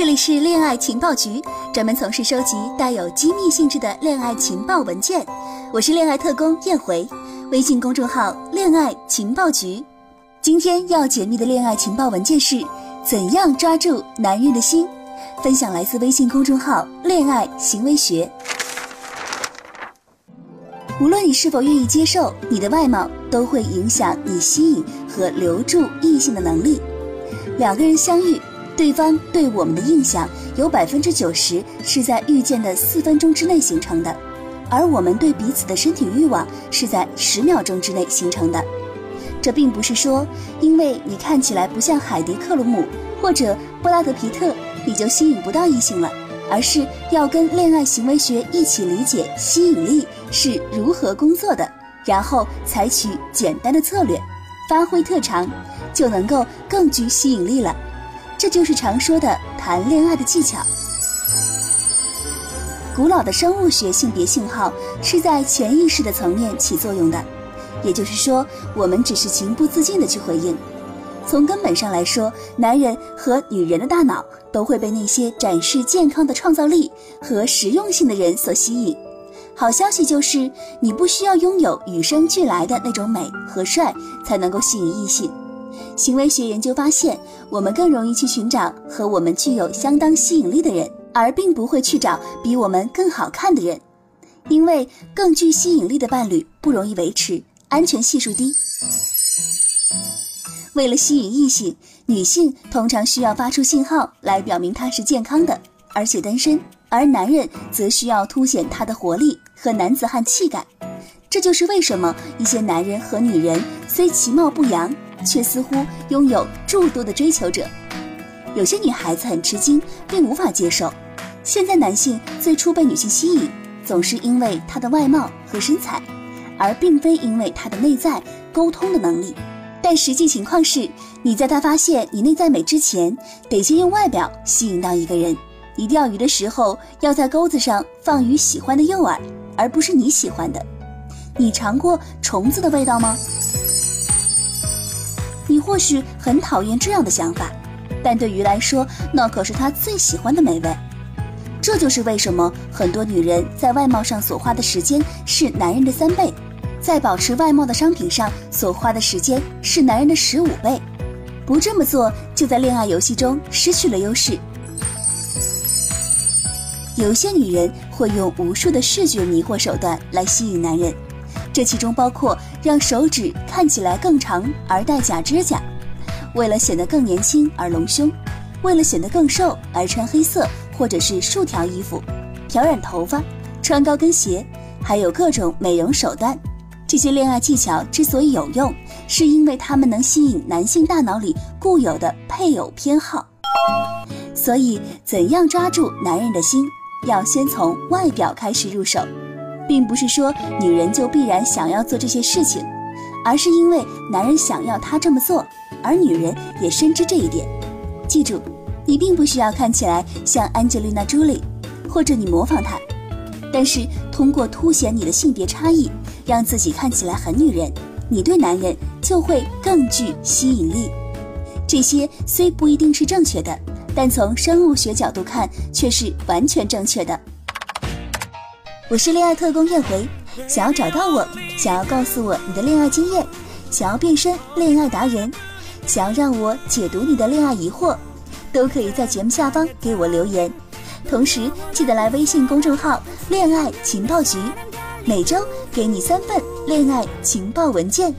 这里是恋爱情报局，专门从事收集带有机密性质的恋爱情报文件。我是恋爱特工燕回，微信公众号“恋爱情报局”。今天要解密的恋爱情报文件是：怎样抓住男人的心？分享来自微信公众号“恋爱行为学”。无论你是否愿意接受，你的外貌都会影响你吸引和留住异性的能力。两个人相遇。对方对我们的印象有百分之九十是在遇见的四分钟之内形成的，而我们对彼此的身体欲望是在十秒钟之内形成的。这并不是说，因为你看起来不像海迪克鲁姆或者布拉德皮特，你就吸引不到异性了，而是要跟恋爱行为学一起理解吸引力是如何工作的，然后采取简单的策略，发挥特长，就能够更具吸引力了。这就是常说的谈恋爱的技巧。古老的生物学性别信号是在潜意识的层面起作用的，也就是说，我们只是情不自禁的去回应。从根本上来说，男人和女人的大脑都会被那些展示健康的创造力和实用性的人所吸引。好消息就是，你不需要拥有与生俱来的那种美和帅才能够吸引异性。行为学研究发现，我们更容易去寻找和我们具有相当吸引力的人，而并不会去找比我们更好看的人，因为更具吸引力的伴侣不容易维持，安全系数低。为了吸引异性，女性通常需要发出信号来表明她是健康的，而且单身；而男人则需要凸显他的活力和男子汉气概。这就是为什么一些男人和女人虽其貌不扬。却似乎拥有诸多的追求者，有些女孩子很吃惊，并无法接受。现在男性最初被女性吸引，总是因为他的外貌和身材，而并非因为他的内在沟通的能力。但实际情况是，你在他发现你内在美之前，得先用外表吸引到一个人。你钓鱼的时候，要在钩子上放鱼喜欢的诱饵，而不是你喜欢的。你尝过虫子的味道吗？你或许很讨厌这样的想法，但对鱼来说，那可是它最喜欢的美味。这就是为什么很多女人在外貌上所花的时间是男人的三倍，在保持外貌的商品上所花的时间是男人的十五倍。不这么做，就在恋爱游戏中失去了优势。有些女人会用无数的视觉迷惑手段来吸引男人。这其中包括让手指看起来更长而戴假指甲，为了显得更年轻而隆胸，为了显得更瘦而穿黑色或者是竖条衣服，漂染头发，穿高跟鞋，还有各种美容手段。这些恋爱技巧之所以有用，是因为它们能吸引男性大脑里固有的配偶偏好。所以，怎样抓住男人的心，要先从外表开始入手。并不是说女人就必然想要做这些事情，而是因为男人想要她这么做，而女人也深知这一点。记住，你并不需要看起来像安吉丽娜·朱莉，或者你模仿她，但是通过凸显你的性别差异，让自己看起来很女人，你对男人就会更具吸引力。这些虽不一定是正确的，但从生物学角度看，却是完全正确的。我是恋爱特工燕回，想要找到我，想要告诉我你的恋爱经验，想要变身恋爱达人，想要让我解读你的恋爱疑惑，都可以在节目下方给我留言。同时记得来微信公众号“恋爱情报局”，每周给你三份恋爱情报文件。